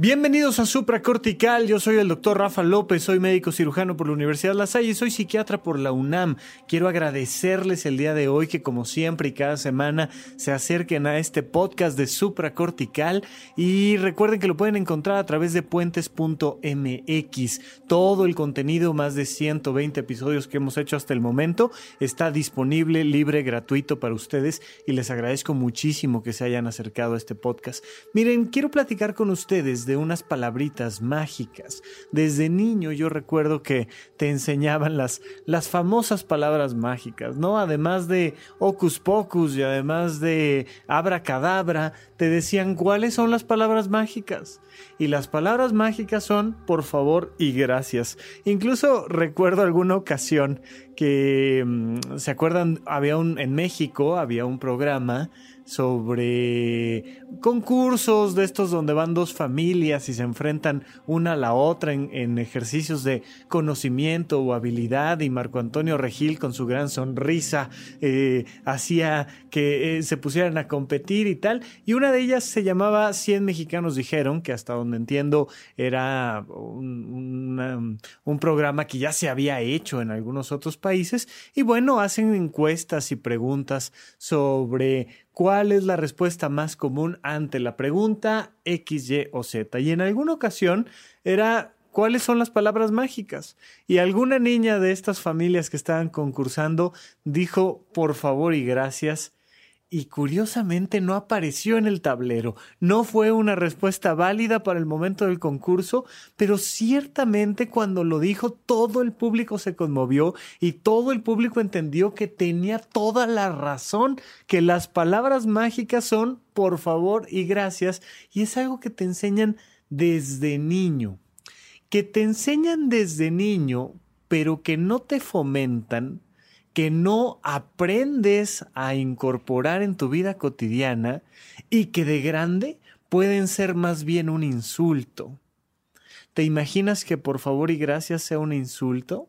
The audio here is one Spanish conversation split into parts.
Bienvenidos a Supracortical, yo soy el doctor Rafa López, soy médico cirujano por la Universidad La Salle y soy psiquiatra por la UNAM. Quiero agradecerles el día de hoy que como siempre y cada semana se acerquen a este podcast de Supracortical y recuerden que lo pueden encontrar a través de puentes.mx. Todo el contenido, más de 120 episodios que hemos hecho hasta el momento, está disponible, libre, gratuito para ustedes y les agradezco muchísimo que se hayan acercado a este podcast. Miren, quiero platicar con ustedes de unas palabritas mágicas. Desde niño yo recuerdo que te enseñaban las, las famosas palabras mágicas, ¿no? Además de ocus pocus y además de abracadabra, te decían cuáles son las palabras mágicas. Y las palabras mágicas son por favor y gracias. Incluso recuerdo alguna ocasión que, mm, ¿se acuerdan? Había un, en México había un programa sobre concursos de estos donde van dos familias y se enfrentan una a la otra en, ejercicios de conocimiento o habilidad y Marco Antonio Regil con su gran sonrisa eh, hacía que eh, se pusieran a competir y tal y una de ellas se llamaba 100 mexicanos dijeron que hasta donde entiendo era un, un programa que ya se había hecho en algunos otros países y bueno hacen encuestas y preguntas sobre ¿Cuál es la respuesta más común ante la pregunta X, Y o Z? Y en alguna ocasión era ¿cuáles son las palabras mágicas? Y alguna niña de estas familias que estaban concursando dijo por favor y gracias y curiosamente no apareció en el tablero. No fue una respuesta válida para el momento del concurso, pero ciertamente cuando lo dijo todo el público se conmovió y todo el público entendió que tenía toda la razón, que las palabras mágicas son por favor y gracias, y es algo que te enseñan desde niño, que te enseñan desde niño, pero que no te fomentan que no aprendes a incorporar en tu vida cotidiana y que de grande pueden ser más bien un insulto. ¿Te imaginas que por favor y gracias sea un insulto?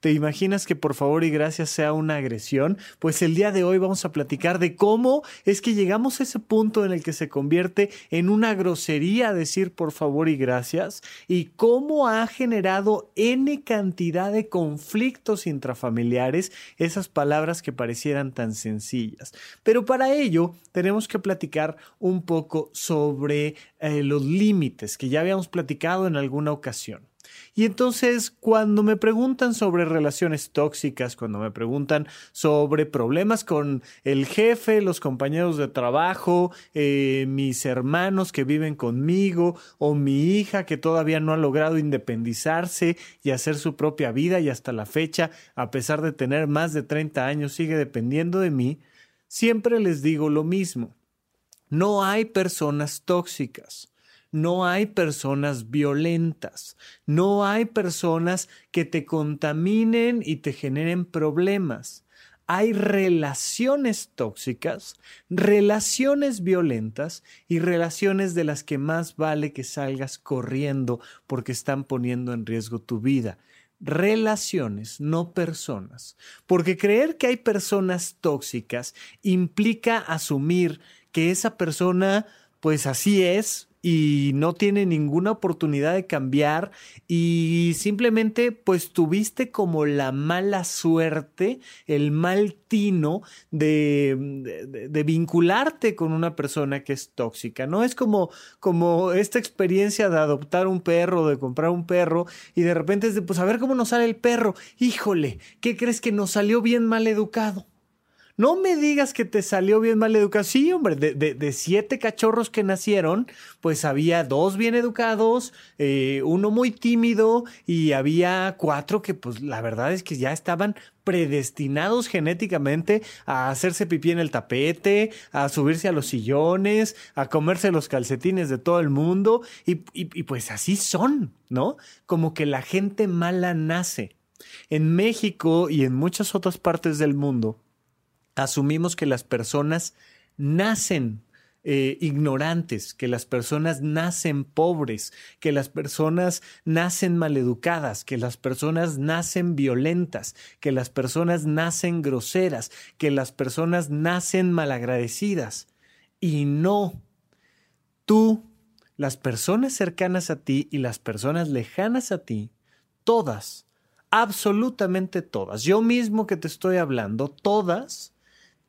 ¿Te imaginas que por favor y gracias sea una agresión? Pues el día de hoy vamos a platicar de cómo es que llegamos a ese punto en el que se convierte en una grosería decir por favor y gracias y cómo ha generado n cantidad de conflictos intrafamiliares esas palabras que parecieran tan sencillas. Pero para ello tenemos que platicar un poco sobre eh, los límites que ya habíamos platicado en alguna ocasión. Y entonces cuando me preguntan sobre relaciones tóxicas, cuando me preguntan sobre problemas con el jefe, los compañeros de trabajo, eh, mis hermanos que viven conmigo o mi hija que todavía no ha logrado independizarse y hacer su propia vida y hasta la fecha, a pesar de tener más de 30 años, sigue dependiendo de mí, siempre les digo lo mismo. No hay personas tóxicas no hay personas violentas, no hay personas que te contaminen y te generen problemas. Hay relaciones tóxicas, relaciones violentas y relaciones de las que más vale que salgas corriendo porque están poniendo en riesgo tu vida relaciones, no personas. Porque creer que hay personas tóxicas implica asumir que esa persona, pues así es, y no tiene ninguna oportunidad de cambiar y simplemente pues tuviste como la mala suerte, el mal tino de, de, vincularte con una persona que es tóxica, ¿no? Es como, como esta experiencia de adoptar un perro, de comprar un perro y de repente es de pues a ver cómo nos sale el perro, híjole, ¿qué crees que nos salió bien mal educado? No me digas que te salió bien mal educado. Sí, hombre, de, siete cachorros que nacieron, pues había dos bien educados, eh, uno muy tímido y había cuatro que pues la verdad es que ya estaban predestinados genéticamente a hacerse pipí en el tapete, a subirse a los sillones, a comerse los calcetines de todo el mundo y, y pues así son, ¿no? Como que la gente mala nace. En México y en muchas otras partes del mundo, asumimos que las personas nacen eh, ignorantes, que las personas nacen pobres, que las personas nacen maleducadas, que las personas nacen violentas, que las personas nacen groseras, que las personas nacen malagradecidas. Y no, tú, las personas cercanas a ti y las personas lejanas a ti, todas, absolutamente todas, yo mismo que te estoy hablando, todas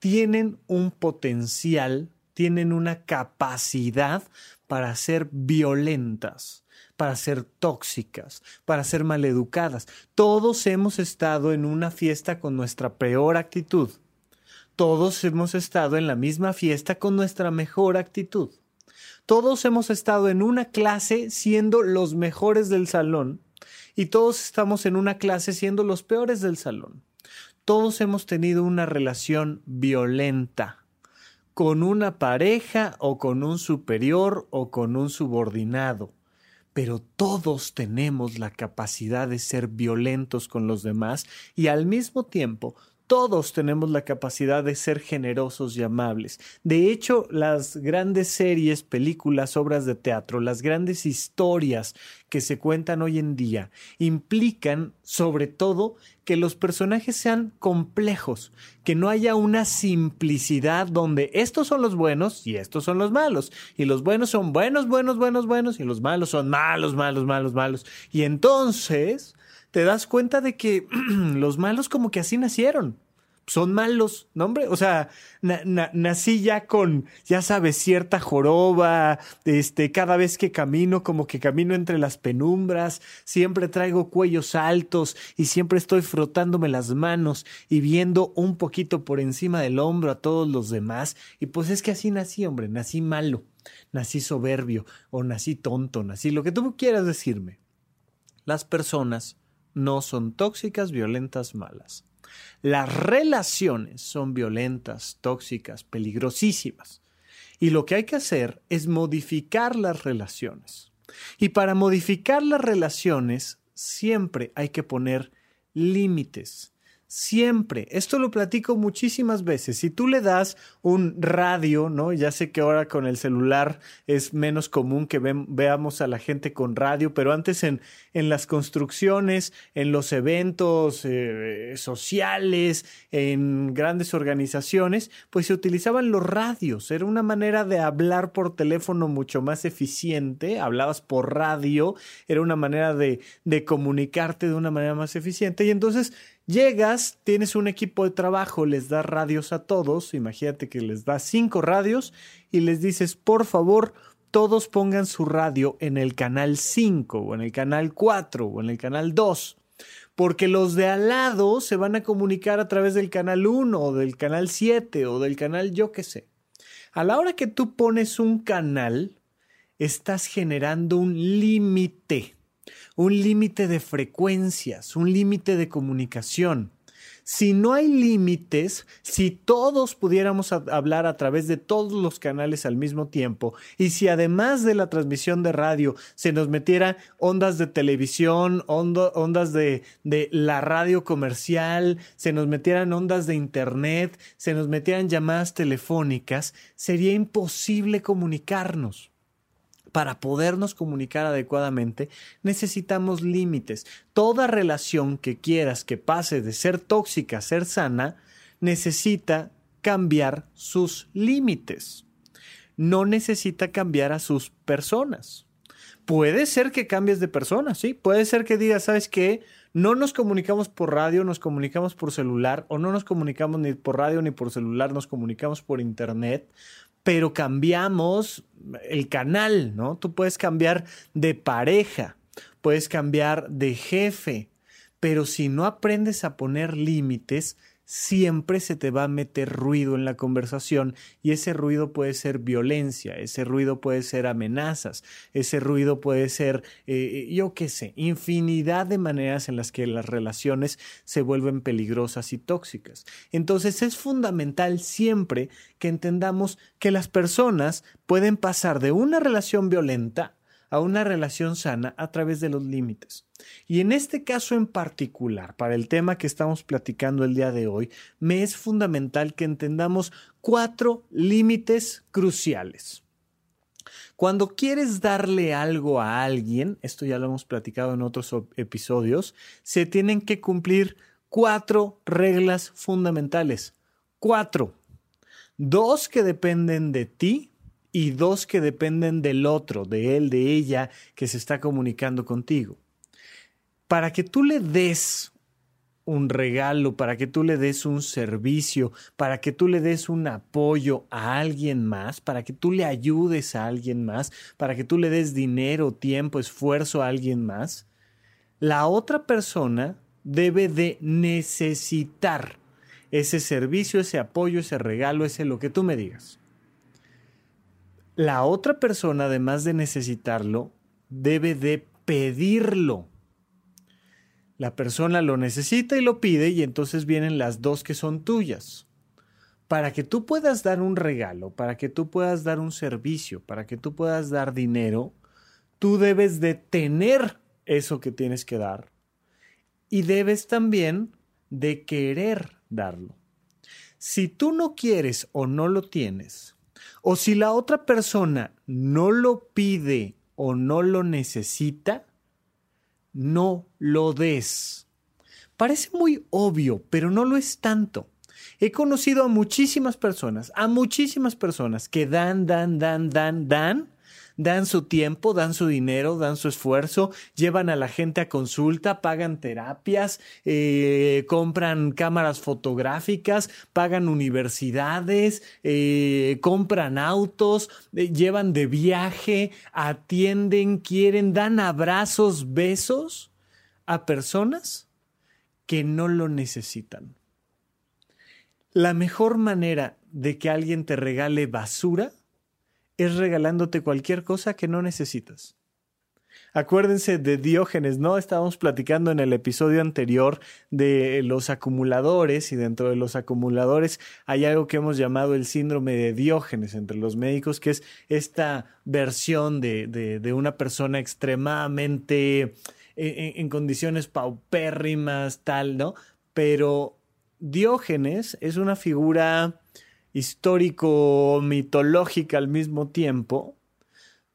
tienen un potencial tienen una capacidad para ser violentas, para ser tóxicas, para ser maleducadas. Todos hemos estado en una fiesta con nuestra peor actitud. Todos hemos estado en la misma fiesta con nuestra mejor actitud. Todos hemos estado en una clase siendo los mejores del salón y todos estamos en una clase siendo los peores del salón. Todos hemos tenido una relación violenta con una pareja o con un superior o con un subordinado. Pero todos tenemos la capacidad de ser violentos con los demás y al mismo tiempo todos tenemos la capacidad de ser generosos y amables. De hecho, las grandes series, películas, obras de teatro, las grandes historias que se cuentan hoy en día implican, sobre todo, que los personajes sean complejos, que no haya una simplicidad donde estos son los buenos y estos son los malos, y los buenos son buenos, buenos, buenos, buenos, y los malos son malos, malos, malos, malos. Y entonces te das cuenta de que los malos como que así nacieron. Son malos, ¿no, hombre? O sea, nací ya con, ya sabes, cierta joroba, este, cada vez que camino, como que camino entre las penumbras, siempre traigo cuellos altos y siempre estoy frotándome las manos y viendo un poquito por encima del hombro a todos los demás. Y pues es que así nací, hombre, nací malo, nací soberbio o nací tonto, nací lo que tú quieras decirme. Las personas no son tóxicas, violentas, malas. Las relaciones son violentas, tóxicas, peligrosísimas. Y lo que hay que hacer es modificar las relaciones. Y para modificar las relaciones siempre hay que poner límites. Siempre, esto lo platico muchísimas veces. Si tú le das un radio, ¿no? Ya sé que ahora con el celular es menos común que veamos a la gente con radio, pero antes en, en las construcciones, en los eventos eh, sociales, en grandes organizaciones, pues se utilizaban los radios. Era una manera de hablar por teléfono mucho más eficiente. Hablabas por radio, era una manera de, de comunicarte de una manera más eficiente. Y entonces Llegas, tienes un equipo de trabajo, les das radios a todos, imagínate que les das cinco radios y les dices, por favor, todos pongan su radio en el canal 5 o en el canal 4 o en el canal 2, porque los de al lado se van a comunicar a través del canal 1 o del canal 7 o del canal yo qué sé. A la hora que tú pones un canal, estás generando un límite un límite de frecuencias, un límite de comunicación. Si no hay límites, si todos pudiéramos hablar a través de todos los canales al mismo tiempo, y si además de la transmisión de radio se nos metiera ondas de televisión, ondas de, de la radio comercial, se nos metieran ondas de internet, se nos metieran llamadas telefónicas, sería imposible comunicarnos para podernos comunicar adecuadamente, necesitamos límites. Toda relación que quieras que pase de ser tóxica a ser sana, necesita cambiar sus límites. No necesita cambiar a sus personas. Puede ser que cambies de persona, sí. Puede ser que digas, ¿sabes qué? No nos comunicamos por radio, nos comunicamos por celular, o no nos comunicamos ni por radio ni por celular, nos comunicamos por internet pero cambiamos el canal, ¿no? Tú puedes cambiar de pareja, puedes cambiar de jefe, pero si no aprendes a poner límites, siempre se te va a meter ruido en la conversación y ese ruido puede ser violencia, ese ruido puede ser amenazas, ese ruido puede ser, eh, yo qué sé, infinidad de maneras en las que las relaciones se vuelven peligrosas y tóxicas. Entonces es fundamental siempre que entendamos que las personas pueden pasar de una relación violenta a una relación sana a través de los límites. Y en este caso en particular, para el tema que estamos platicando el día de hoy, me es fundamental que entendamos cuatro límites cruciales. Cuando quieres darle algo a alguien, esto ya lo hemos platicado en otros episodios, se tienen que cumplir cuatro reglas fundamentales. Cuatro. Dos que dependen de ti y dos que dependen del otro, de él, de ella, que se está comunicando contigo. Para que tú le des un regalo, para que tú le des un servicio, para que tú le des un apoyo a alguien más, para que tú le ayudes a alguien más, para que tú le des dinero, tiempo, esfuerzo a alguien más, la otra persona debe de necesitar ese servicio, ese apoyo, ese regalo, ese lo que tú me digas. La otra persona, además de necesitarlo, debe de pedirlo. La persona lo necesita y lo pide y entonces vienen las dos que son tuyas. Para que tú puedas dar un regalo, para que tú puedas dar un servicio, para que tú puedas dar dinero, tú debes de tener eso que tienes que dar y debes también de querer darlo. Si tú no quieres o no lo tienes, o si la otra persona no lo pide o no lo necesita, no lo des. Parece muy obvio, pero no lo es tanto. He conocido a muchísimas personas, a muchísimas personas que dan, dan, dan, dan, dan, dan su tiempo, dan su dinero, dan su esfuerzo, llevan a la gente a consulta, pagan terapias, eh, compran cámaras fotográficas, pagan universidades, eh, compran autos, eh, llevan de viaje, atienden, quieren, dan abrazos, besos a personas que no lo necesitan. La mejor manera de que alguien te regale basura es regalándote cualquier cosa que no necesitas. Acuérdense de Diógenes, ¿no? Estábamos platicando en el episodio anterior de los acumuladores y dentro de los acumuladores hay algo que hemos llamado el síndrome de Diógenes entre los médicos, que es esta versión de, de, una persona extremadamente en, en condiciones paupérrimas, tal, ¿no? Pero Diógenes es una figura histórico mitológica al mismo tiempo,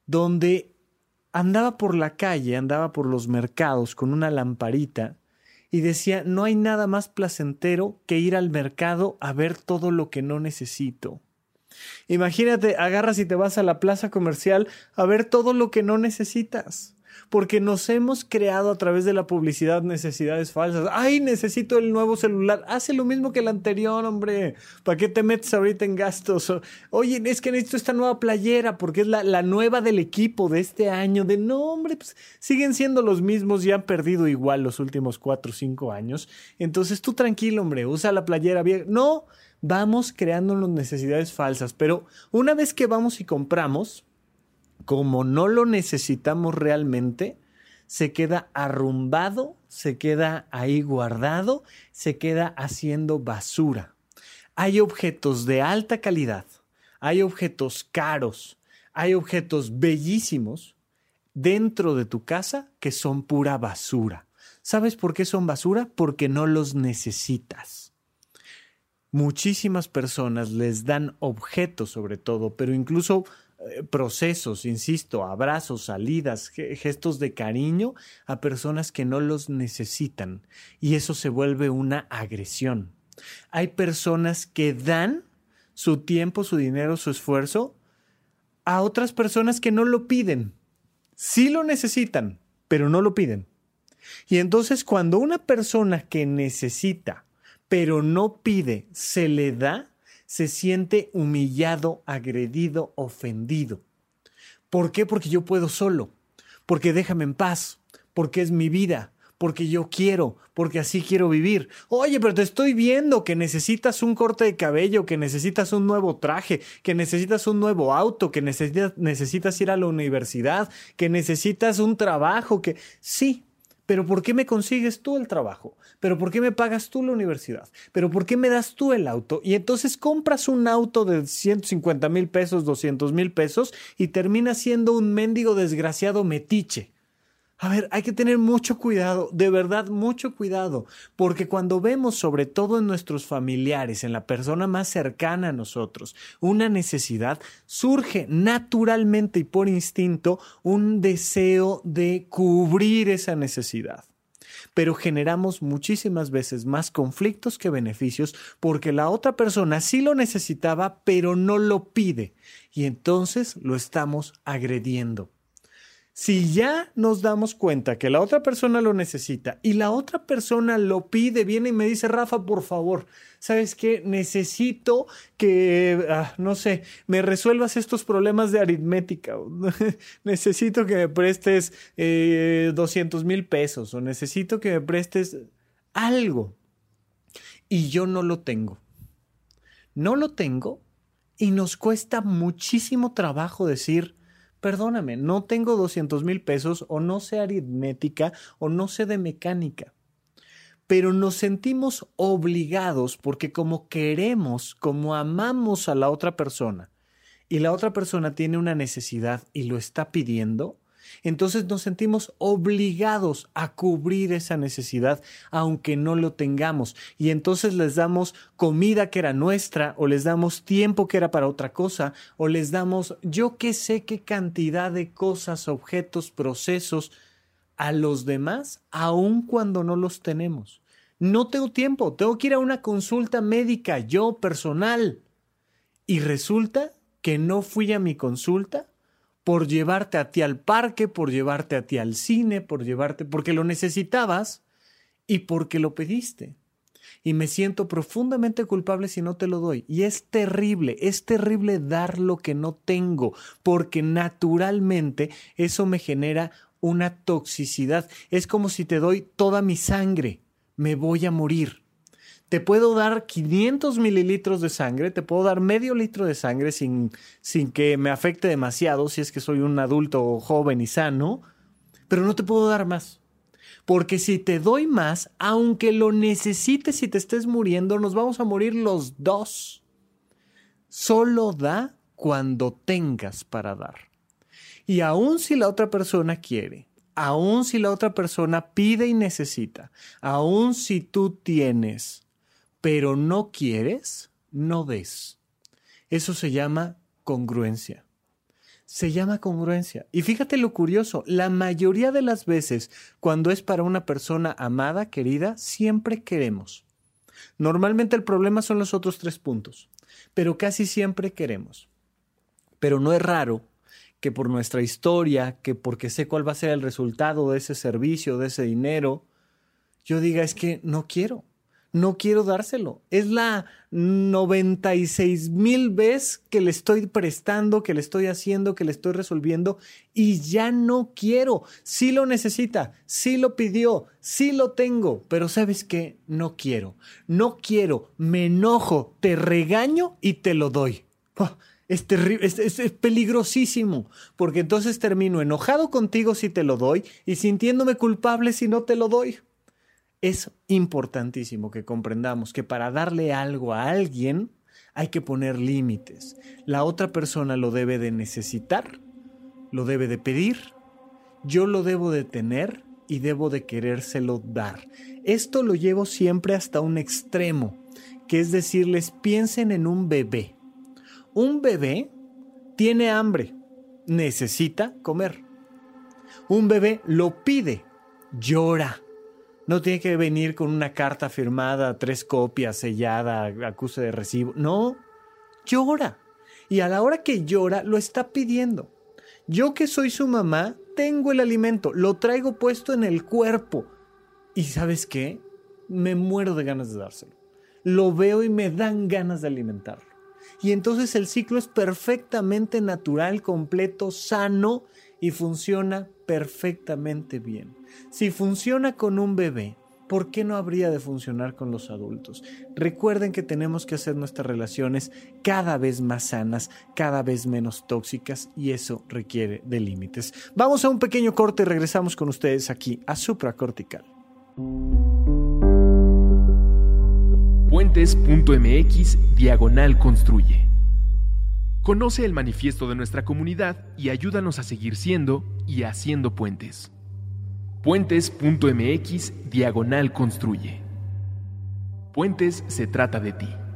donde andaba por la calle, andaba por los mercados con una lamparita y decía, no hay nada más placentero que ir al mercado a ver todo lo que no necesito. Imagínate, agarras y te vas a la plaza comercial a ver todo lo que no necesitas porque nos hemos creado a través de la publicidad necesidades falsas. Ay, necesito el nuevo celular. Hace lo mismo que el anterior, hombre. ¿Para qué te metes ahorita en gastos? Oye, es que necesito esta nueva playera porque es la, la nueva del equipo de este año. De no, hombre, pues siguen siendo los mismos y han perdido igual los últimos cuatro o cinco años. Entonces tú tranquilo, hombre, usa la playera vieja. No, vamos creando necesidades falsas. Pero una vez que vamos y compramos, como no lo necesitamos realmente, se queda arrumbado, se queda ahí guardado, se queda haciendo basura. Hay objetos de alta calidad, hay objetos caros, hay objetos bellísimos dentro de tu casa que son pura basura. ¿Sabes por qué son basura? Porque no los necesitas. Muchísimas personas les dan objetos sobre todo, pero incluso procesos, insisto, abrazos, salidas, gestos de cariño a personas que no los necesitan y eso se vuelve una agresión. Hay personas que dan su tiempo, su dinero, su esfuerzo a otras personas que no lo piden. Sí lo necesitan, pero no lo piden. Y entonces cuando una persona que necesita, pero no pide, se le da, se siente humillado, agredido, ofendido. ¿Por qué? Porque yo puedo solo, porque déjame en paz, porque es mi vida, porque yo quiero, porque así quiero vivir. Oye, pero te estoy viendo que necesitas un corte de cabello, que necesitas un nuevo traje, que necesitas un nuevo auto, que necesitas, necesitas ir a la universidad, que necesitas un trabajo, que sí, pero ¿por qué me consigues tú el trabajo? ¿Pero por qué me pagas tú la universidad? ¿Pero por qué me das tú el auto? Y entonces compras un auto de 150 mil pesos, 200 mil pesos y termina siendo un mendigo desgraciado metiche. A ver, hay que tener mucho cuidado, de verdad mucho cuidado, porque cuando vemos, sobre todo en nuestros familiares, en la persona más cercana a nosotros, una necesidad, surge naturalmente y por instinto un deseo de cubrir esa necesidad. Pero generamos muchísimas veces más conflictos que beneficios porque la otra persona sí lo necesitaba, pero no lo pide. Y entonces lo estamos agrediendo. Si ya nos damos cuenta que la otra persona lo necesita y la otra persona lo pide, viene y me dice, Rafa, por favor, ¿sabes qué? Necesito que, ah, no sé, me resuelvas estos problemas de aritmética. necesito que me prestes eh, 200 mil pesos o necesito que me prestes algo. Y yo no lo tengo. No lo tengo y nos cuesta muchísimo trabajo decir, perdóname, no tengo 200 mil pesos o no sé aritmética o no sé de mecánica. Pero nos sentimos obligados porque como queremos, como amamos a la otra persona y la otra persona tiene una necesidad y lo está pidiendo, entonces nos sentimos obligados a cubrir esa necesidad aunque no lo tengamos. Y entonces les damos comida que era nuestra o les damos tiempo que era para otra cosa o les damos yo qué sé qué cantidad de cosas, objetos, procesos a los demás aun cuando no los tenemos. No tengo tiempo, tengo que ir a una consulta médica yo personal. Y resulta que no fui a mi consulta por llevarte a ti al parque, por llevarte a ti al cine, por llevarte, porque lo necesitabas y porque lo pediste. Y me siento profundamente culpable si no te lo doy. Y es terrible, es terrible dar lo que no tengo, porque naturalmente eso me genera una toxicidad. Es como si te doy toda mi sangre, me voy a morir te puedo dar 500 mililitros de sangre, te puedo dar medio litro de sangre sin, sin que me afecte demasiado si es que soy un adulto joven y sano, pero no te puedo dar más. Porque si te doy más, aunque lo necesites y te estés muriendo, nos vamos a morir los dos. Solo da cuando tengas para dar. Y aun si la otra persona quiere, aun si la otra persona pide y necesita, aun si tú tienes, pero no quieres, no des. Eso se llama congruencia. Se llama congruencia. Y fíjate lo curioso, la mayoría de las veces cuando es para una persona amada, querida, siempre queremos. Normalmente el problema son los otros tres puntos, pero casi siempre queremos. Pero no es raro que por nuestra historia, que porque sé cuál va a ser el resultado de ese servicio, de ese dinero, yo diga es que no quiero no quiero dárselo. Es la 96 mil vez que le estoy prestando, que le estoy haciendo, que le estoy resolviendo y ya no quiero. Sí lo necesita, sí lo pidió, sí lo tengo, pero sabes qué, no quiero. No quiero, me enojo, te regaño y te lo doy. Es terrible, es, peligrosísimo, porque entonces termino enojado contigo si te lo doy y sintiéndome culpable si no te lo doy. Es importantísimo que comprendamos que para darle algo a alguien hay que poner límites. La otra persona lo debe de necesitar, lo debe de pedir, yo lo debo de tener y debo de querérselo dar. Esto lo llevo siempre hasta un extremo, que es decirles, piensen en un bebé. Un bebé tiene hambre, necesita comer. Un bebé lo pide, llora, no tiene que venir con una carta firmada, tres copias, sellada, acuse de recibo. No, llora. Y a la hora que llora, lo está pidiendo. Yo que soy su mamá, tengo el alimento, lo traigo puesto en el cuerpo. Y sabes qué? Me muero de ganas de dárselo. Lo veo y me dan ganas de alimentarlo. Y entonces el ciclo es perfectamente natural, completo, sano y funciona perfectamente bien. Si funciona con un bebé, ¿por qué no habría de funcionar con los adultos? Recuerden que tenemos que hacer nuestras relaciones cada vez más sanas, cada vez menos tóxicas y eso requiere de límites. Vamos a un pequeño corte y regresamos con ustedes aquí a Supracortical. Puentes.mx Diagonal Construye. Conoce el manifiesto de nuestra comunidad y ayúdanos a seguir siendo y haciendo puentes. Puentes.mx Diagonal Construye. Puentes se trata de ti.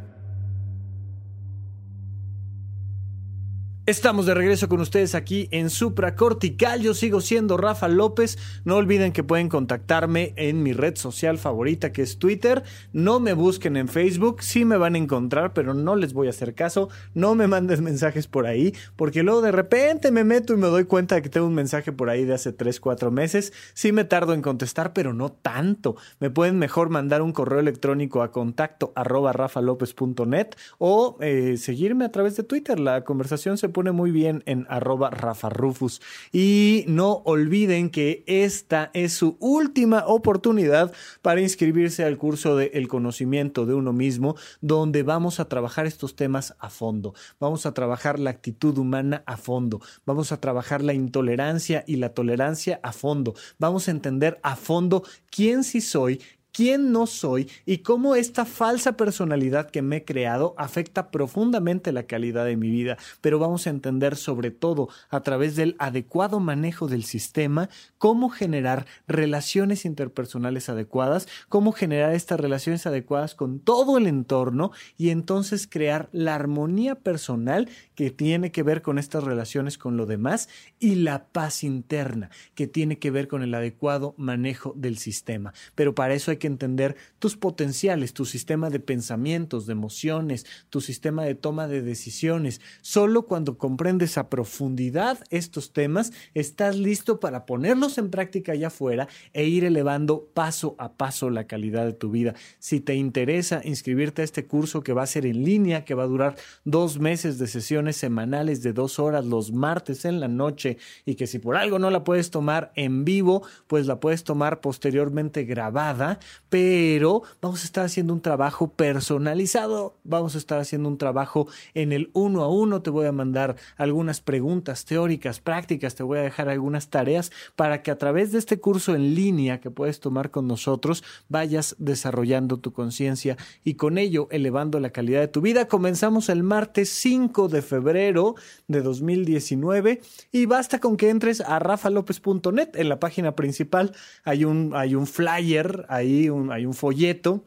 Estamos de regreso con ustedes aquí en Supra Cortical. Yo sigo siendo Rafa López. No olviden que pueden contactarme en mi red social favorita que es Twitter. No me busquen en Facebook. Sí me van a encontrar, pero no les voy a hacer caso. No me mandes mensajes por ahí, porque luego de repente me meto y me doy cuenta de que tengo un mensaje por ahí de hace 3, 4 meses. Sí me tardo en contestar, pero no tanto. Me pueden mejor mandar un correo electrónico a contacto arroba rafalopez.net o eh, seguirme a través de Twitter. La conversación se pone muy bien en arroba rafarufus. Y no olviden que esta es su última oportunidad para inscribirse al curso de El conocimiento de uno mismo, donde vamos a trabajar estos temas a fondo. Vamos a trabajar la actitud humana a fondo. Vamos a trabajar la intolerancia y la tolerancia a fondo. Vamos a entender a fondo quién sí soy, quién no soy y cómo esta falsa personalidad que me he creado afecta profundamente la calidad de mi vida. Pero vamos a entender sobre todo a través del adecuado manejo del sistema cómo generar relaciones interpersonales adecuadas, cómo generar estas relaciones adecuadas con todo el entorno y entonces crear la armonía personal que tiene que ver con estas relaciones con lo demás y la paz interna que tiene que ver con el adecuado manejo del sistema. Pero para eso hay que entender tus potenciales, tu sistema de pensamientos, de emociones, tu sistema de toma de decisiones. Solo cuando comprendes a profundidad estos temas, estás listo para ponerlos en práctica allá afuera e ir elevando paso a paso la calidad de tu vida. Si te interesa inscribirte a este curso que va a ser en línea, que va a durar dos meses de sesiones semanales de dos horas los martes en la noche y que si por algo no la puedes tomar en vivo, pues la puedes tomar posteriormente grabada pero vamos a estar haciendo un trabajo personalizado, vamos a estar haciendo un trabajo en el uno a uno, te voy a mandar algunas preguntas teóricas, prácticas, te voy a dejar algunas tareas para que a través de este curso en línea que puedes tomar con nosotros vayas desarrollando tu conciencia y con ello elevando la calidad de tu vida. Comenzamos el martes 5 de febrero de 2019 y basta con que entres a rafalopez.net en la página principal hay un, hay un flyer ahí hay un folleto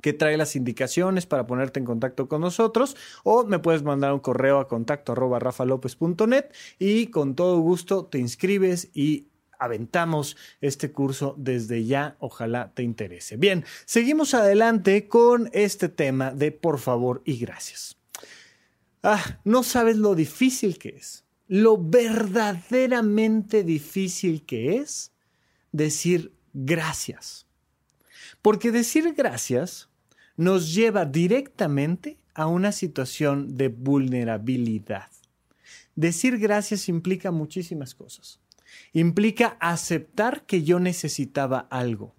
que trae las indicaciones para ponerte en contacto con nosotros o me puedes mandar un correo a contacto arroba rafalopez.net y con todo gusto te inscribes y aventamos este curso desde ya. Ojalá te interese. Bien, seguimos adelante con este tema de por favor y gracias. Ah, no sabes lo difícil que es, lo verdaderamente difícil que es decir gracias. Porque decir gracias nos lleva directamente a una situación de vulnerabilidad. Decir gracias implica muchísimas cosas. Implica aceptar que yo necesitaba algo.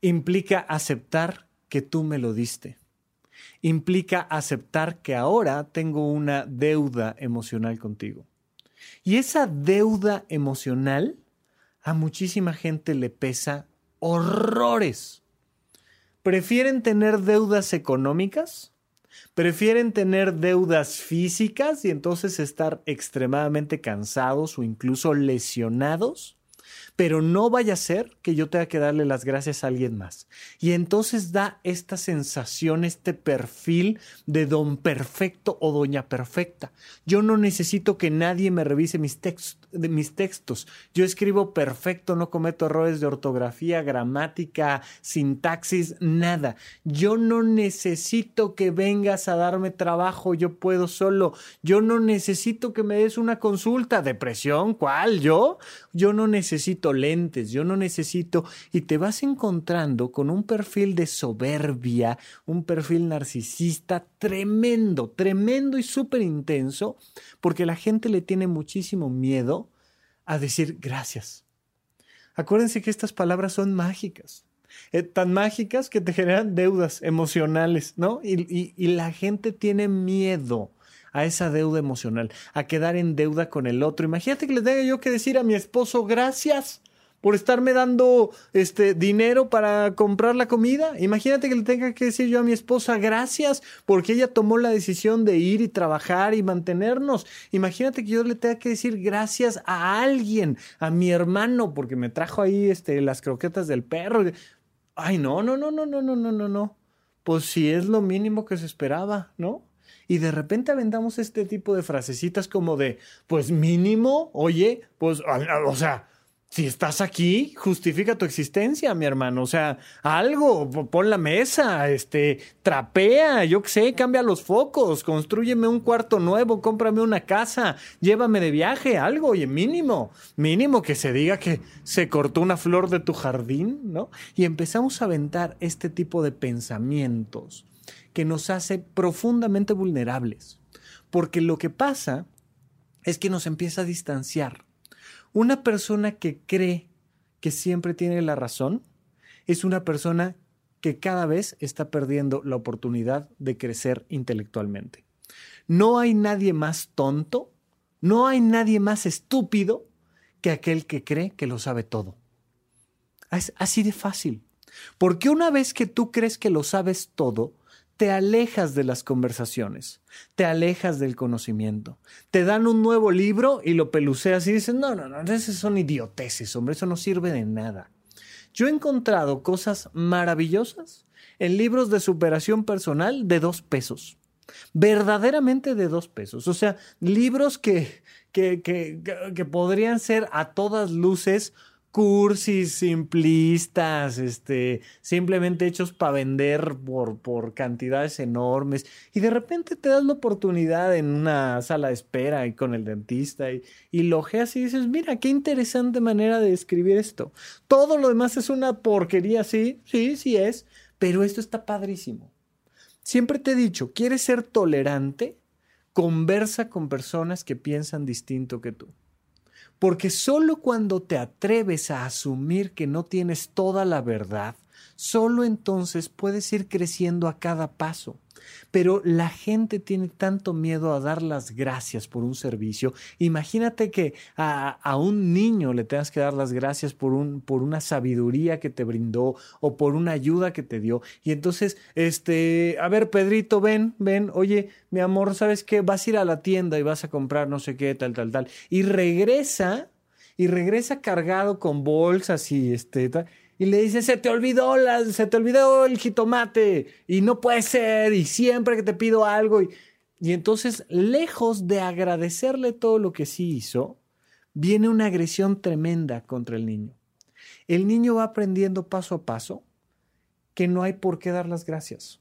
Implica aceptar que tú me lo diste. Implica aceptar que ahora tengo una deuda emocional contigo. Y esa deuda emocional a muchísima gente le pesa horrores. ¿Prefieren tener deudas económicas? ¿Prefieren tener deudas físicas y entonces estar extremadamente cansados o incluso lesionados? Pero no vaya a ser que yo tenga que darle las gracias a alguien más. Y entonces da esta sensación, este perfil de don perfecto o doña perfecta. Yo no necesito que nadie me revise mis, textos. Yo escribo perfecto, no cometo errores de ortografía, gramática, sintaxis, nada. Yo no necesito que vengas a darme trabajo, yo puedo solo. Yo no necesito que me des una consulta. ¿Depresión? ¿Cuál? ¿Yo? Yo no necesito yo no necesito, y te vas encontrando con un perfil de soberbia, un perfil narcisista tremendo, tremendo y súper intenso, porque la gente le tiene muchísimo miedo a decir gracias. Acuérdense que estas palabras son mágicas. eh, tan mágicas que te generan deudas emocionales, ¿no? Y la gente tiene miedo a esa deuda emocional, a quedar en deuda con el otro. Imagínate que le tenga yo que decir a mi esposo gracias por estarme dando este dinero para comprar la comida. Imagínate que le tenga que decir yo a mi esposa gracias porque ella tomó la decisión de ir y trabajar y mantenernos. Imagínate que yo le tenga que decir gracias a alguien, a mi hermano porque me trajo ahí este las croquetas del perro. Ay, no, no, no, no, no, no, no, no, no. Pues si es lo mínimo que se esperaba, ¿no? Y de repente aventamos este tipo de frasecitas como de, pues mínimo, oye, pues, o sea, si estás aquí, justifica tu existencia, mi hermano. O sea, algo, pon la mesa, este, trapea, yo qué sé, cambia los focos, construyeme un cuarto nuevo, cómprame una casa, llévame de viaje, algo, oye, mínimo, mínimo que se diga que se cortó una flor de tu jardín, ¿no? Y empezamos a aventar este tipo de pensamientos que nos hace profundamente vulnerables. Porque lo que pasa es que nos empieza a distanciar una persona que cree que siempre tiene la razón es una persona que cada vez está perdiendo la oportunidad de crecer intelectualmente. No hay nadie más tonto, no hay nadie más estúpido que aquel que cree que lo sabe todo. Es así de fácil. Porque una vez que tú crees que lo sabes todo, te alejas de las conversaciones, te alejas del conocimiento. Te dan un nuevo libro y lo peluceas y dices, no, no, no, esos son idioteces, hombre, eso no sirve de nada. Yo he encontrado cosas maravillosas en libros de superación personal de dos pesos. Verdaderamente de dos pesos. O sea, libros que, que, que, que podrían ser a todas luces cursis simplistas, este, simplemente hechos para vender por, por cantidades enormes. Y de repente te das la oportunidad en una sala de espera y con el dentista y, y lo ojeas y dices, mira, qué interesante manera de escribir esto. Todo lo demás es una porquería, sí, sí, sí es, pero esto está padrísimo. Siempre te he dicho, ¿quieres ser tolerante? Conversa con personas que piensan distinto que tú. Porque solo cuando te atreves a asumir que no tienes toda la verdad, solo entonces puedes ir creciendo a cada paso. Pero la gente tiene tanto miedo a dar las gracias por un servicio. Imagínate que a, un niño le tengas que dar las gracias por, un, por una sabiduría que te brindó o por una ayuda que te dio. Y entonces, este, a ver, Pedrito, ven, ven, oye, mi amor, ¿sabes qué? Vas a ir a la tienda y vas a comprar no sé qué, tal, tal, tal. Y regresa, y regresa cargado con bolsas y este, tal y le dice, se te olvidó, se te olvidó el jitomate y no puede ser y siempre que te pido algo. Y, y entonces, lejos de agradecerle todo lo que sí hizo, viene una agresión tremenda contra el niño. El niño va aprendiendo paso a paso que no hay por qué dar las gracias.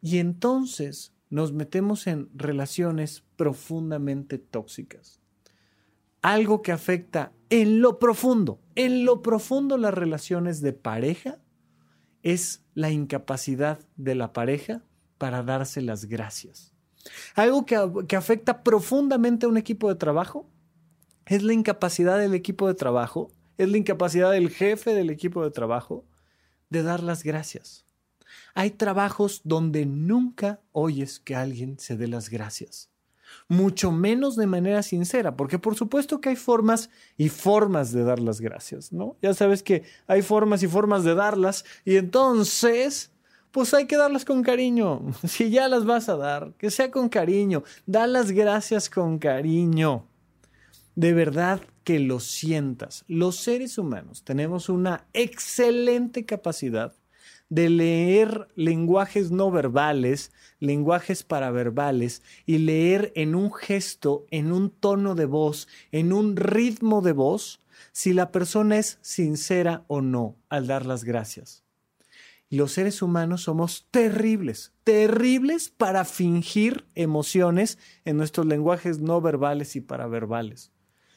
Y entonces nos metemos en relaciones profundamente tóxicas algo que afecta en lo profundo, en lo profundo las relaciones de pareja, es la incapacidad de la pareja para darse las gracias. Algo que, afecta profundamente a un equipo de trabajo es la incapacidad del equipo de trabajo, es la incapacidad del jefe del equipo de trabajo de dar las gracias. Hay trabajos donde nunca oyes que alguien se dé las gracias mucho menos de manera sincera, porque por supuesto que hay formas y formas de dar las gracias, ¿no? Ya sabes que hay formas y formas de darlas y entonces, pues hay que darlas con cariño. Si ya las vas a dar, que sea con cariño, da las gracias con cariño. De verdad que lo sientas. Los seres humanos tenemos una excelente capacidad de leer lenguajes no verbales, lenguajes paraverbales y leer en un gesto, en un tono de voz, en un ritmo de voz, si la persona es sincera o no al dar las gracias. Los seres humanos somos terribles, terribles para fingir emociones en nuestros lenguajes no verbales y paraverbales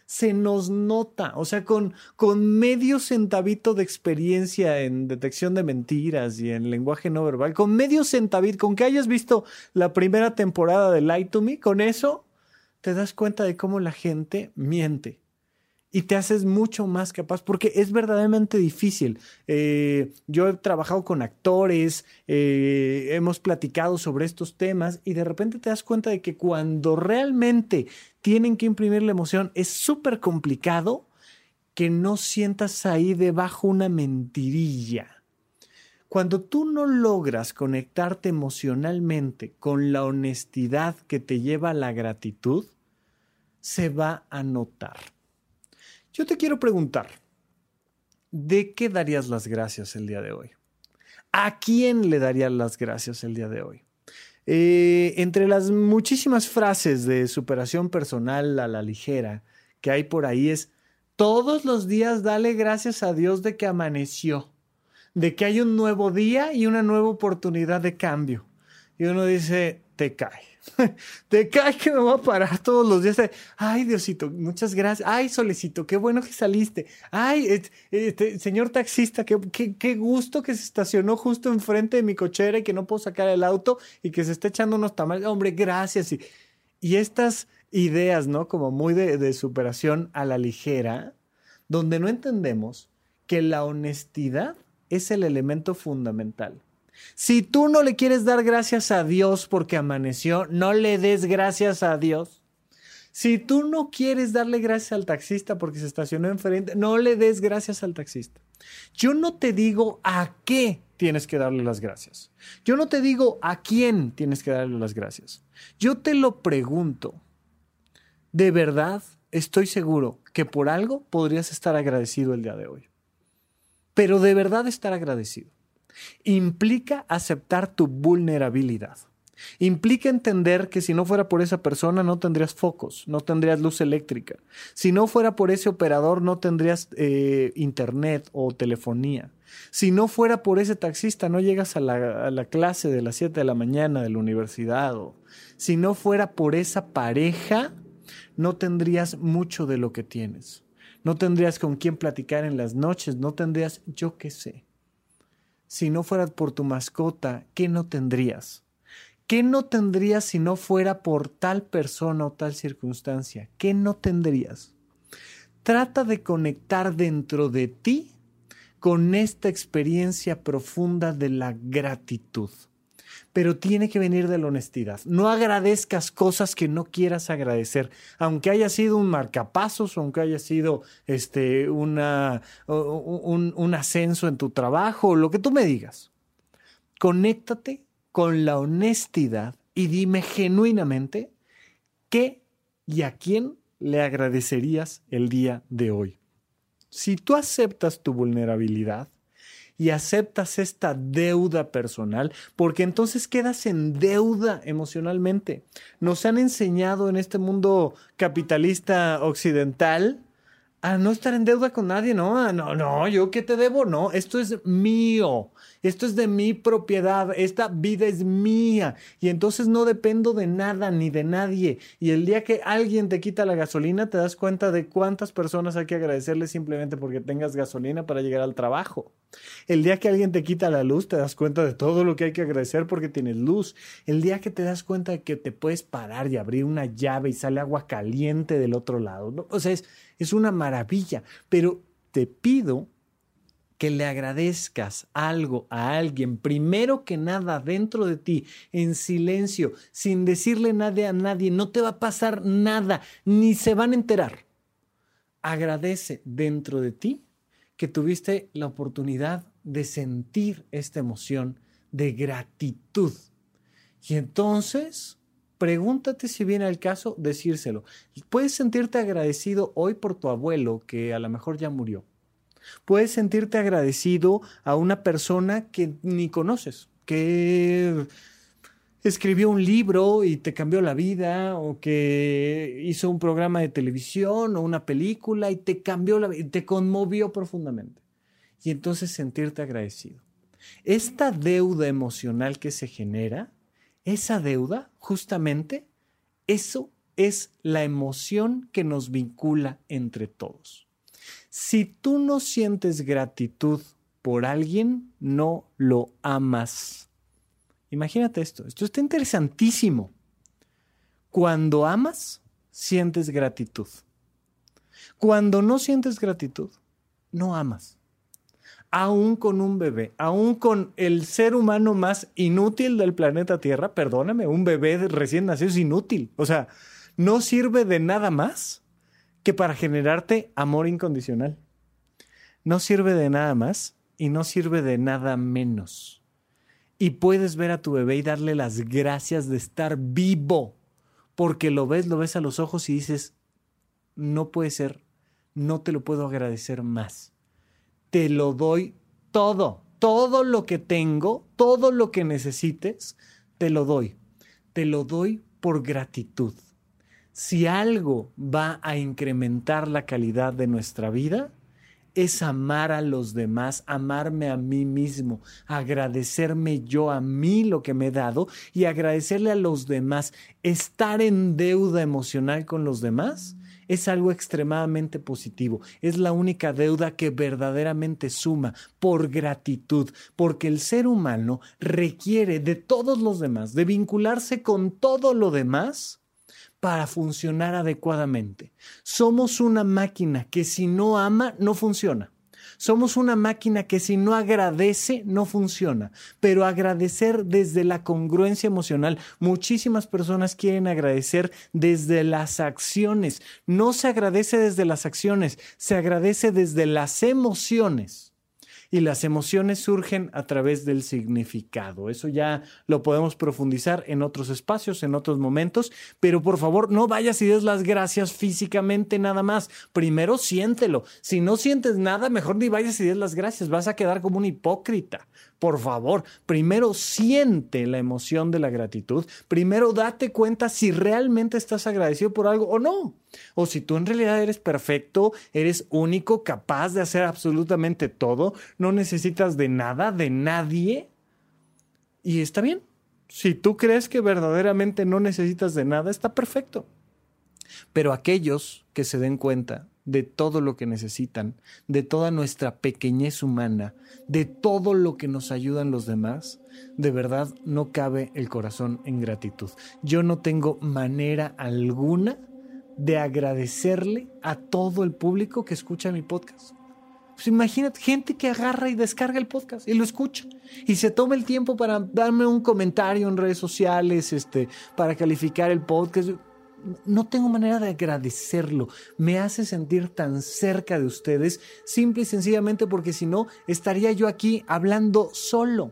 se nos nota, o sea, con, con medio centavito de experiencia en detección de mentiras y en lenguaje no verbal, con medio centavito, con que hayas visto la primera temporada de Light to Me, con eso te das cuenta de cómo la gente miente. Y te haces mucho más capaz porque es verdaderamente difícil. Eh, yo he trabajado con actores, eh, hemos platicado sobre estos temas y de repente te das cuenta de que cuando realmente tienen que imprimir la emoción es súper complicado que no sientas ahí debajo una mentirilla. Cuando tú no logras conectarte emocionalmente con la honestidad que te lleva a la gratitud, se va a notar. Yo te quiero preguntar, ¿de qué darías las gracias el día de hoy? ¿A quién le darías las gracias el día de hoy? Eh, entre las muchísimas frases de superación personal a la ligera que hay por ahí es, todos los días dale gracias a Dios de que amaneció, de que hay un nuevo día y una nueva oportunidad de cambio. Y uno dice, te cae. Te cae que me voy a parar todos los días. Ay, Diosito, muchas gracias. Ay, Solecito, qué bueno que saliste. Ay, este, señor taxista, qué, qué, gusto que se estacionó justo enfrente de mi cochera y que no puedo sacar el auto y que se está echando unos tamales. Hombre, gracias. Y, y estas ideas, ¿no? Como muy de, de superación a la ligera, donde no entendemos que la honestidad es el elemento fundamental. Si tú no le quieres dar gracias a Dios porque amaneció, no le des gracias a Dios. Si tú no quieres darle gracias al taxista porque se estacionó enfrente, no le des gracias al taxista. Yo no te digo a qué tienes que darle las gracias. Yo no te digo a quién tienes que darle las gracias. Yo te lo pregunto. De verdad, estoy seguro que por algo podrías estar agradecido el día de hoy. Pero de verdad estar agradecido implica aceptar tu vulnerabilidad. Implica entender que si no fuera por esa persona no tendrías focos, no tendrías luz eléctrica. Si no fuera por ese operador no tendrías eh, internet o telefonía. Si no fuera por ese taxista no llegas a la, a la clase de las 7 de la mañana de la universidad. O, si no fuera por esa pareja no tendrías mucho de lo que tienes. No tendrías con quién platicar en las noches, no tendrías yo qué sé si no fuera por tu mascota, ¿qué no tendrías? ¿Qué no tendrías si no fuera por tal persona o tal circunstancia? ¿Qué no tendrías? Trata de conectar dentro de ti con esta experiencia profunda de la gratitud pero tiene que venir de la honestidad. No agradezcas cosas que no quieras agradecer, aunque haya sido un marcapasos, aunque haya sido este, una, un, un ascenso en tu trabajo, lo que tú me digas. Conéctate con la honestidad y dime genuinamente qué y a quién le agradecerías el día de hoy. Si tú aceptas tu vulnerabilidad, y aceptas esta deuda personal, porque entonces quedas en deuda emocionalmente. Nos han enseñado en este mundo capitalista occidental a no estar en deuda con nadie, no, no, no, yo qué te debo, no, esto es mío, esto es de mi propiedad, esta vida es mía y entonces no dependo de nada ni de nadie. Y el día que alguien te quita la gasolina, te das cuenta de cuántas personas hay que agradecerle simplemente porque tengas gasolina para llegar al trabajo. El día que alguien te quita la luz, te das cuenta de todo lo que hay que agradecer porque tienes luz. El día que te das cuenta de que te puedes parar y abrir una llave y sale agua caliente del otro lado. O sea, es es una maravilla, pero te pido que le agradezcas algo a alguien, primero que nada dentro de ti, en silencio, sin decirle nada a nadie, no te va a pasar nada, ni se van a enterar. Agradece dentro de ti que tuviste la oportunidad de sentir esta emoción de gratitud. Y entonces pregúntate si viene al caso decírselo. Puedes sentirte agradecido hoy por tu abuelo que a lo mejor ya murió. Puedes sentirte agradecido a una persona que ni conoces, que escribió un libro y te cambió la vida, o que hizo un programa de televisión o una película y te cambió la vida, te conmovió profundamente. Y entonces sentirte agradecido. Esta deuda emocional que se genera esa deuda, justamente, eso es la emoción que nos vincula entre todos. Si tú no sientes gratitud por alguien, no lo amas. Imagínate esto, esto está interesantísimo. Cuando amas, sientes gratitud. Cuando no sientes gratitud, no amas. Aún con un bebé, aún con el ser humano más inútil del planeta Tierra, perdóname, un bebé recién nacido es inútil. O sea, no sirve de nada más que para generarte amor incondicional. No sirve de nada más y no sirve de nada menos. Y puedes ver a tu bebé y darle las gracias de estar vivo, porque lo ves, lo ves a los ojos y dices, no puede ser, no te lo puedo agradecer más. Te lo doy todo, todo lo que tengo, todo lo que necesites, te lo doy. Te lo doy por gratitud. Si algo va a incrementar la calidad de nuestra vida, es amar a los demás, amarme a mí mismo, agradecerme yo a mí lo que me he dado y agradecerle a los demás. Estar en deuda emocional con los demás es algo extremadamente positivo. Es la única deuda que verdaderamente suma por gratitud, porque el ser humano requiere de todos los demás, de vincularse con todo lo demás para funcionar adecuadamente. Somos una máquina que si no ama, no funciona. Somos una máquina que si no agradece, no funciona. Pero agradecer desde la congruencia emocional. Muchísimas personas quieren agradecer desde las acciones. No se agradece desde las acciones, se agradece desde las emociones y las emociones surgen a través del significado. Eso ya lo podemos profundizar en otros espacios, en otros momentos, pero por favor no vayas y des las gracias físicamente nada más. Primero siéntelo. Si no sientes nada, mejor ni vayas y des las gracias. Vas a quedar como un hipócrita. Por favor, primero siente la emoción de la gratitud. Primero date cuenta si realmente estás agradecido por algo o no. O si tú en realidad eres perfecto, eres único, capaz de hacer absolutamente todo, no necesitas de nada, de nadie. Y está bien. Si tú crees que verdaderamente no necesitas de nada, está perfecto. Pero aquellos que se den cuenta de todo lo que necesitan, de toda nuestra pequeñez humana, de todo lo que nos ayudan los demás, de verdad no cabe el corazón en gratitud. Yo no tengo manera alguna de agradecerle a todo el público que escucha mi podcast. Pues imagínate, gente que agarra y descarga el podcast y lo escucha y se toma el tiempo para darme un comentario en redes sociales, este, para calificar el podcast no tengo manera de agradecerlo. Me hace sentir tan cerca de ustedes, simple y sencillamente porque si no, estaría yo aquí hablando solo.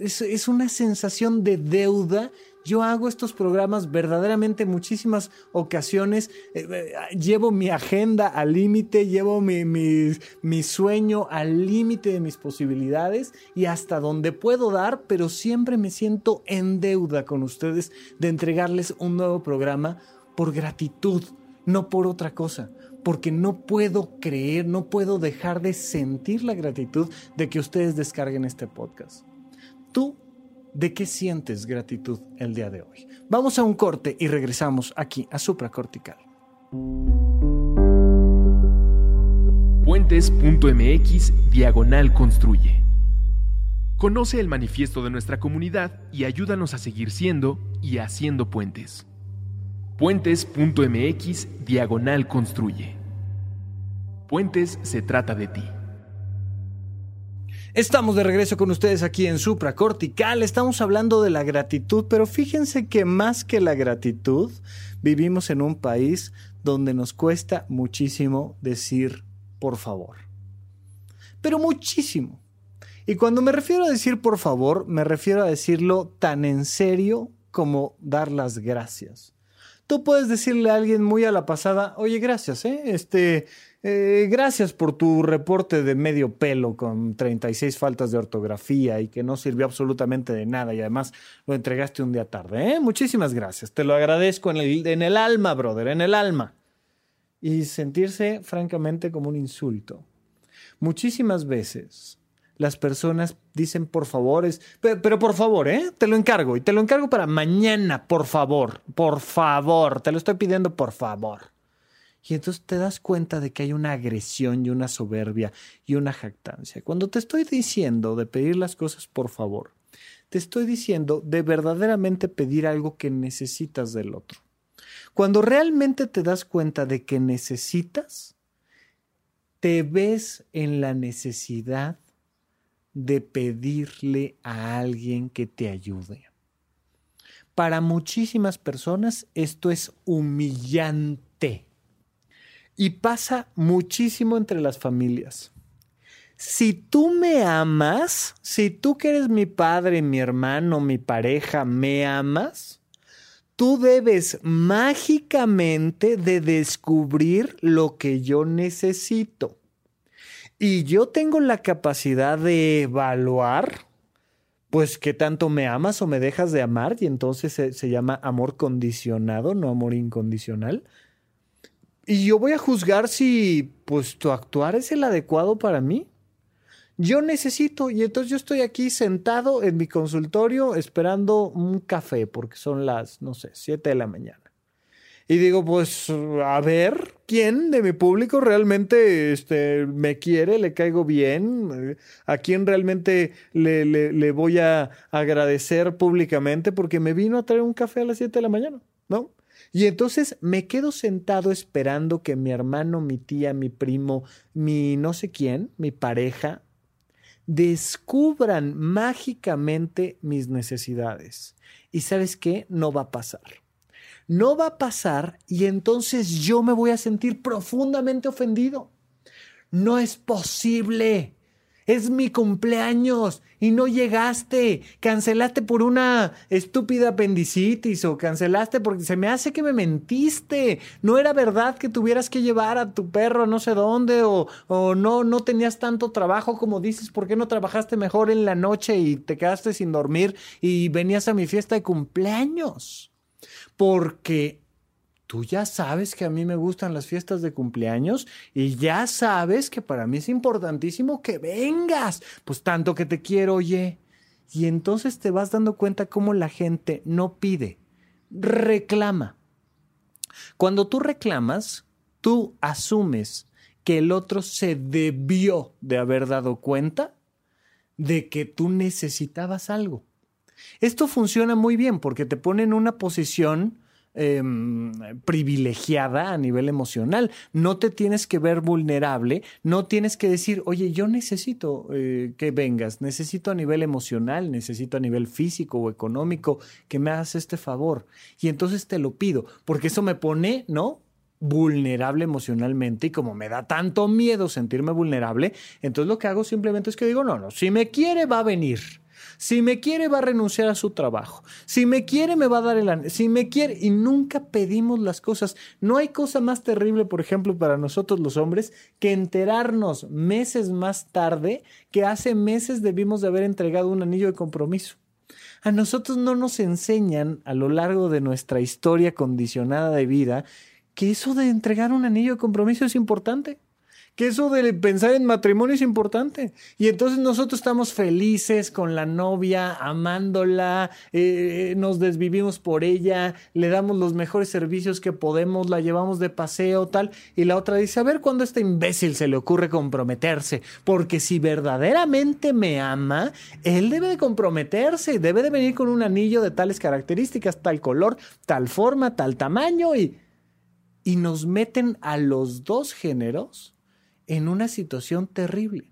Es, es, una sensación de deuda yo hago estos programas verdaderamente muchísimas ocasiones. Eh, eh, llevo mi agenda al límite, llevo mi, mi sueño al límite de mis posibilidades y hasta donde puedo dar, pero siempre me siento en deuda con ustedes de entregarles un nuevo programa por gratitud, no por otra cosa porque no puedo creer, no puedo dejar de sentir la gratitud de que ustedes descarguen este podcast. Tú ¿De qué sientes gratitud el día de hoy? Vamos a un corte y regresamos aquí a supracortical. Puentes.mx Diagonal Construye. Conoce el manifiesto de nuestra comunidad y ayúdanos a seguir siendo y haciendo puentes. Puentes.mx Diagonal Construye. Puentes se trata de ti. Estamos de regreso con ustedes aquí en Supra Cortical. Estamos hablando de la gratitud, pero fíjense que más que la gratitud, vivimos en un país donde nos cuesta muchísimo decir por favor. Pero muchísimo. Y cuando me refiero a decir por favor, me refiero a decirlo tan en serio como dar las gracias. Tú puedes decirle a alguien muy a la pasada, oye, gracias, ¿eh? Este, eh, gracias por tu reporte de medio pelo con 36 faltas de ortografía y que no sirvió absolutamente de nada y además lo entregaste un día tarde. ¿eh? Muchísimas gracias. Te lo agradezco en el, alma, brother, en el alma. Y sentirse francamente como un insulto. Muchísimas veces las personas dicen por favores, pero, pero, por favor, ¿eh? Te lo encargo y te lo encargo para mañana, por favor, por favor, te lo estoy pidiendo por favor. Y entonces te das cuenta de que hay una agresión y una soberbia y una jactancia. Cuando te estoy diciendo de pedir las cosas por favor, te estoy diciendo de verdaderamente pedir algo que necesitas del otro. Cuando realmente te das cuenta de que necesitas, te ves en la necesidad de pedirle a alguien que te ayude. Para muchísimas personas esto es humillante y pasa muchísimo entre las familias. Si tú me amas, si tú que eres mi padre, mi hermano, mi pareja, me amas, tú debes mágicamente de descubrir lo que yo necesito. Y yo tengo la capacidad de evaluar, pues, qué tanto me amas o me dejas de amar, y entonces se, se llama amor condicionado, no amor incondicional. Y yo voy a juzgar si, pues, tu actuar es el adecuado para mí yo necesito, y entonces yo estoy aquí sentado en mi consultorio esperando un café, porque son las, no sé, 7 de la mañana. Y digo, pues, a ver, ¿quién de mi público realmente este, me quiere, le caigo bien? ¿A quién realmente le, le, le voy a agradecer públicamente porque me vino a traer un café a las 7 de la mañana? ¿No? Y entonces me quedo sentado esperando que mi hermano, mi tía, mi primo, mi no sé quién, mi pareja, descubran mágicamente mis necesidades. Y sabes qué? No va a pasar. No va a pasar y entonces yo me voy a sentir profundamente ofendido. No es posible es mi cumpleaños y no llegaste, cancelaste por una estúpida apendicitis o cancelaste porque se me hace que me mentiste, no era verdad que tuvieras que llevar a tu perro a no sé dónde o, o no, no tenías tanto trabajo como dices, ¿por qué no trabajaste mejor en la noche y te quedaste sin dormir y venías a mi fiesta de cumpleaños? Porque tú ya sabes que a mí me gustan las fiestas de cumpleaños y ya sabes que para mí es importantísimo que vengas, pues tanto que te quiero, oye. Y entonces te vas dando cuenta cómo la gente no pide, reclama. Cuando tú reclamas, tú asumes que el otro se debió de haber dado cuenta de que tú necesitabas algo. Esto funciona muy bien porque te pone en una posición Em, privilegiada a nivel emocional. No te tienes que ver vulnerable, no tienes que decir, oye, yo necesito eh, que vengas, necesito a nivel emocional, necesito a nivel físico o económico que me hagas este favor. Y entonces te lo pido, porque eso me pone, ¿no? vulnerable emocionalmente y como me da tanto miedo sentirme vulnerable, entonces lo que hago simplemente es que digo, no, no, si me quiere va a venir. Si me quiere, va a renunciar a su trabajo. Si me quiere, me va a dar el... Si me quiere, y nunca pedimos las cosas. No hay cosa más terrible, por ejemplo, para nosotros los hombres, que enterarnos meses más tarde que hace meses debimos de haber entregado un anillo de compromiso. A nosotros no nos enseñan a lo largo de nuestra historia condicionada de vida que eso de entregar un anillo de compromiso es importante que eso de pensar en matrimonio es importante. Y entonces nosotros estamos felices con la novia, amándola, eh, nos desvivimos por ella, le damos los mejores servicios que podemos, la llevamos de paseo, tal. Y la otra dice, a ver cuándo a este imbécil se le ocurre comprometerse. Porque si verdaderamente me ama, él debe de comprometerse, debe de venir con un anillo de tales características, tal color, tal forma, tal tamaño y... Y nos meten a los dos géneros en una situación terrible.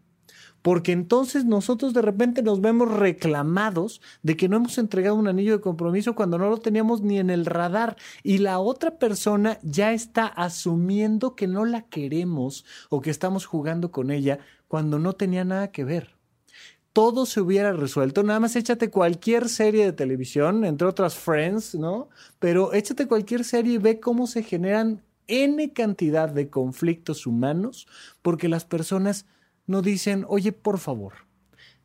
Porque entonces nosotros de repente nos vemos reclamados de que no hemos entregado un anillo de compromiso cuando no lo teníamos ni en el radar y la otra persona ya está asumiendo que no la queremos o que estamos jugando con ella cuando no tenía nada que ver. Todo se hubiera resuelto, nada más échate cualquier serie de televisión, entre otras Friends, ¿no? Pero échate cualquier serie y ve cómo se generan N cantidad de conflictos humanos porque las personas no dicen, oye, por favor,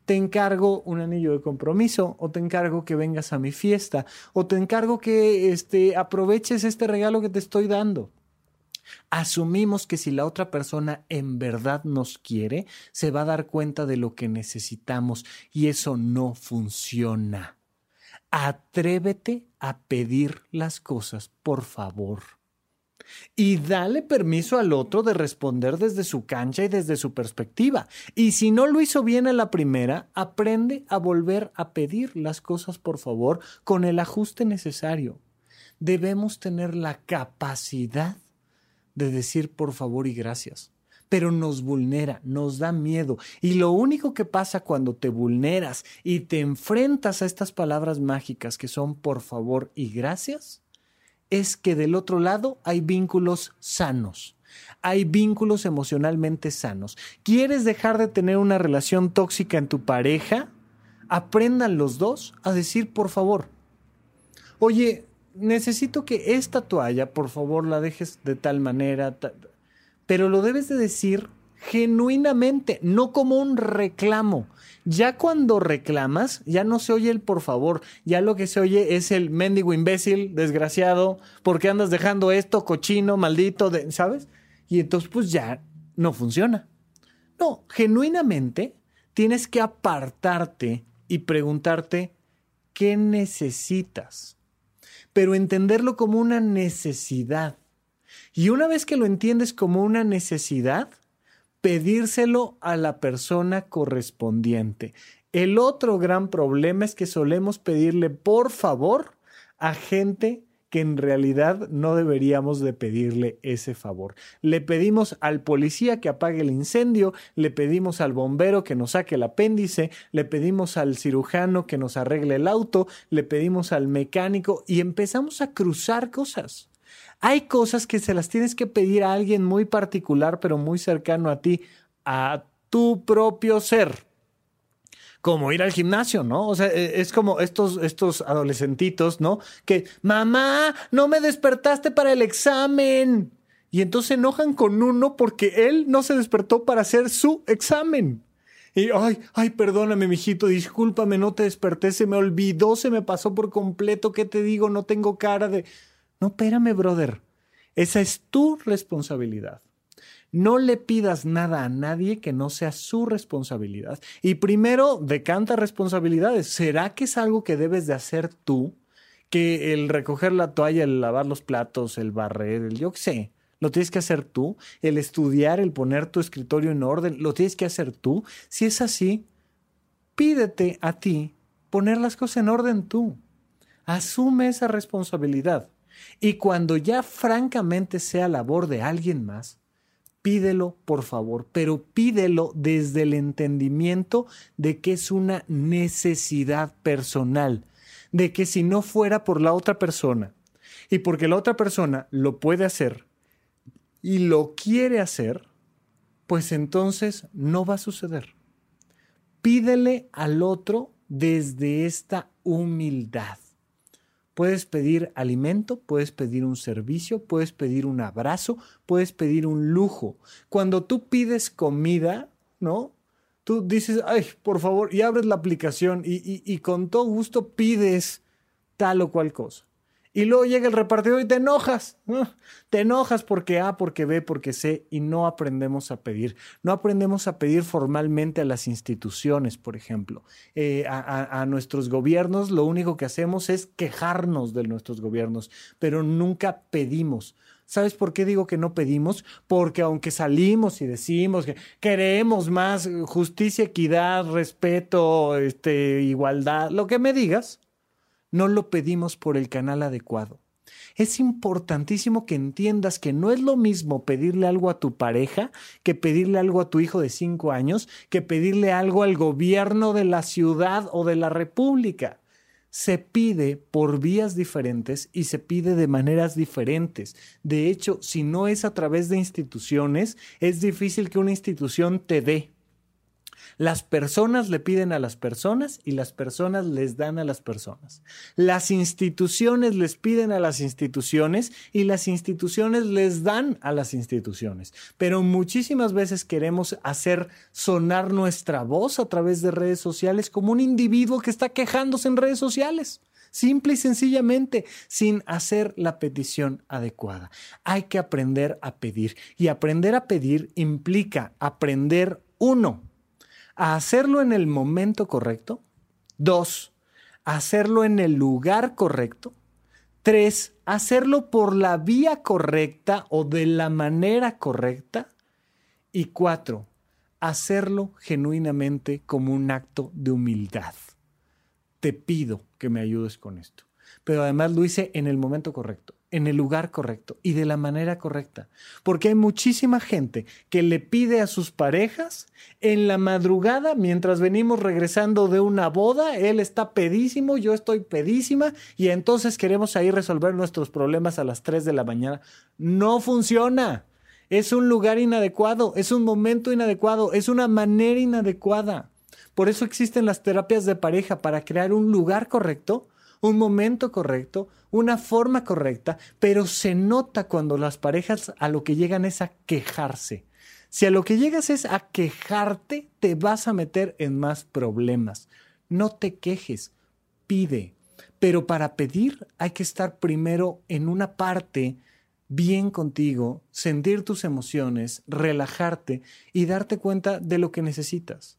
te encargo un anillo de compromiso o te encargo que vengas a mi fiesta o te encargo que este, aproveches este regalo que te estoy dando. Asumimos que si la otra persona en verdad nos quiere, se va a dar cuenta de lo que necesitamos y eso no funciona. Atrévete a pedir las cosas, por favor y dale permiso al otro de responder desde su cancha y desde su perspectiva. Y si no lo hizo bien en la primera, aprende a volver a pedir las cosas por favor con el ajuste necesario. debemos tener la capacidad de decir por favor y gracias. Pero nos vulnera, nos da miedo. Y lo único que pasa cuando te vulneras y te enfrentas a estas palabras mágicas que son por favor y gracias, es que del otro lado hay vínculos sanos. Hay vínculos emocionalmente sanos. ¿Quieres dejar de tener una relación tóxica en tu pareja? Aprendan los dos a decir por favor. Oye, necesito que esta toalla, por favor, la dejes de tal manera, pero lo debes de decir genuinamente, no como un reclamo. Ya cuando reclamas, ya no se oye el por favor, ya lo que se oye es el mendigo imbécil, desgraciado, porque andas dejando esto, cochino, maldito, ¿sabes? Y entonces pues ya no funciona. No, genuinamente tienes que apartarte y preguntarte, ¿qué necesitas? pero entenderlo como una necesidad. Y una vez que lo entiendes como una necesidad, pedírselo a la persona correspondiente. El otro gran problema es que solemos pedirle por favor a gente que en realidad no deberíamos de pedirle ese favor. Le pedimos al policía que apague el incendio, le pedimos al bombero que nos saque el apéndice, le pedimos al cirujano que nos arregle el auto, le pedimos al mecánico y empezamos a cruzar cosas. Hay cosas que se las tienes que pedir a alguien muy particular, pero muy cercano a ti, a tu propio ser como ir al gimnasio, ¿no? O sea, e, es como estos, estos adolescentitos, ¿no? Que, mamá, no me despertaste para el examen. Y entonces se enojan con uno porque él no se despertó para hacer su examen. Y, ay, ay, perdóname, mijito, discúlpame, no te desperté, se me olvidó, se me pasó por completo, ¿qué te digo? No tengo cara de... No, espérame, brother. Esa es tu responsabilidad. No le pidas nada a nadie que no sea su responsabilidad. Y primero, decanta responsabilidades. ¿Será que es algo que debes de hacer tú? Que el recoger la toalla, el lavar los platos, el barrer, el yo qué sé, lo tienes que hacer tú. El estudiar, el poner tu escritorio en orden, lo tienes que hacer tú. Si es así, pídete a ti poner las cosas en orden tú. Asume esa responsabilidad. Y cuando ya francamente sea labor de alguien más, pídelo por favor, pero pídelo desde el entendimiento de que es una necesidad personal, de que si no fuera por la otra persona y porque la otra persona lo puede hacer y lo quiere hacer, pues entonces no va a suceder. Pídele al otro desde esta humildad. Puedes pedir alimento, puedes pedir un servicio, puedes pedir un abrazo, puedes pedir un lujo. Cuando tú pides comida, ¿no? Tú dices, ay, por favor, y abres la aplicación y, y, con todo gusto pides tal o cual cosa. Y luego llega el repartidor y te enojas. Te enojas porque A, porque B, porque C, y no aprendemos a pedir. No aprendemos a pedir formalmente a las instituciones, por ejemplo. Eh, a, a, nuestros gobiernos lo único que hacemos es quejarnos de nuestros gobiernos, pero nunca pedimos. ¿Sabes por qué digo que no pedimos? Porque aunque salimos y decimos que queremos más justicia, equidad, respeto, este, igualdad, lo que me digas, no lo pedimos por el canal adecuado. Es importantísimo que entiendas que no es lo mismo pedirle algo a tu pareja que pedirle algo a tu hijo de cinco años, que pedirle algo al gobierno de la ciudad o de la república. Se pide por vías diferentes y se pide de maneras diferentes. De hecho, si no es a través de instituciones, es difícil que una institución te dé las personas le piden a las personas y las personas les dan a las personas. Las instituciones les piden a las instituciones y las instituciones les dan a las instituciones. Pero muchísimas veces queremos hacer sonar nuestra voz a través de redes sociales como un individuo que está quejándose en redes sociales simple y sencillamente, sin hacer la petición adecuada. Hay que aprender a pedir y aprender a pedir implica aprender uno a hacerlo en el momento correcto. Dos, hacerlo en el lugar correcto. Tres, hacerlo por la vía correcta o de la manera correcta. Y cuatro, hacerlo genuinamente como un acto de humildad. Te pido que me ayudes con esto. pero además lo hice en el momento correcto, en el lugar correcto y de la manera correcta. Porque hay muchísima gente que le pide a sus parejas en la madrugada, mientras venimos regresando de una boda, él está pedísimo, yo estoy pedísima y entonces queremos ahí resolver nuestros problemas a las 3 de la mañana. No funciona. Es un lugar inadecuado, es un momento inadecuado, es una manera inadecuada. Por eso existen las terapias de pareja, para crear un lugar correcto, un momento correcto, una forma correcta, pero se nota cuando las parejas a lo que llegan es a quejarse. Si a lo que llegas es a quejarte, te vas a meter en más problemas. No te quejes, pide. Pero para pedir hay que estar primero en una parte bien contigo, sentir tus emociones, relajarte y darte cuenta de lo que necesitas.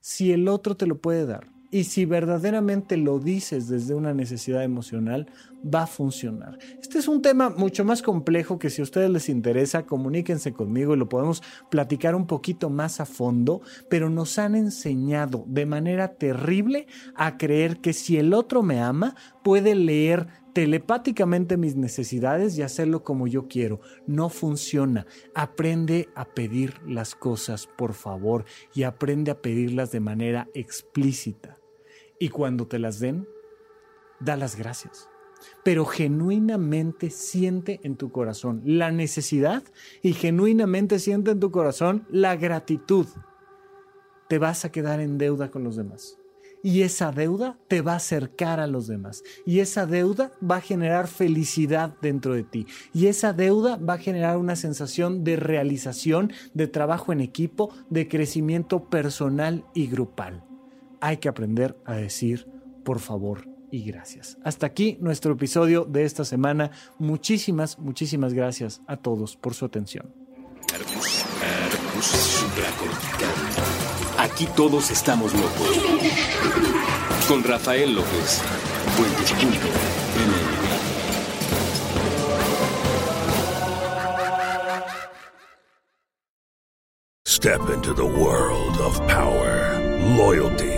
Si el otro te lo puede dar y si verdaderamente lo dices desde una necesidad emocional, va a funcionar. Este es un tema mucho más complejo que si a ustedes les interesa, comuníquense conmigo y lo podemos platicar un poquito más a fondo, pero nos han enseñado de manera terrible a creer que si el otro me ama, puede leer telepáticamente mis necesidades y hacerlo como yo quiero. No funciona. Aprende a pedir las cosas, por favor, y aprende a pedirlas de manera explícita. Y cuando te las den, da las gracias. Pero genuinamente siente en tu corazón la necesidad y genuinamente siente en tu corazón la gratitud. Te vas a quedar en deuda con los demás y esa deuda te va a acercar a los demás y esa deuda va a generar felicidad dentro de ti y esa deuda va a generar una sensación de realización, de trabajo en equipo, de crecimiento personal y grupal. Hay que aprender a decir por favor y gracias. Hasta aquí nuestro episodio de esta semana. Muchísimas, muchísimas gracias a todos por su atención. Aquí todos estamos locos. Con Rafael López. Step into the world of power, loyalty,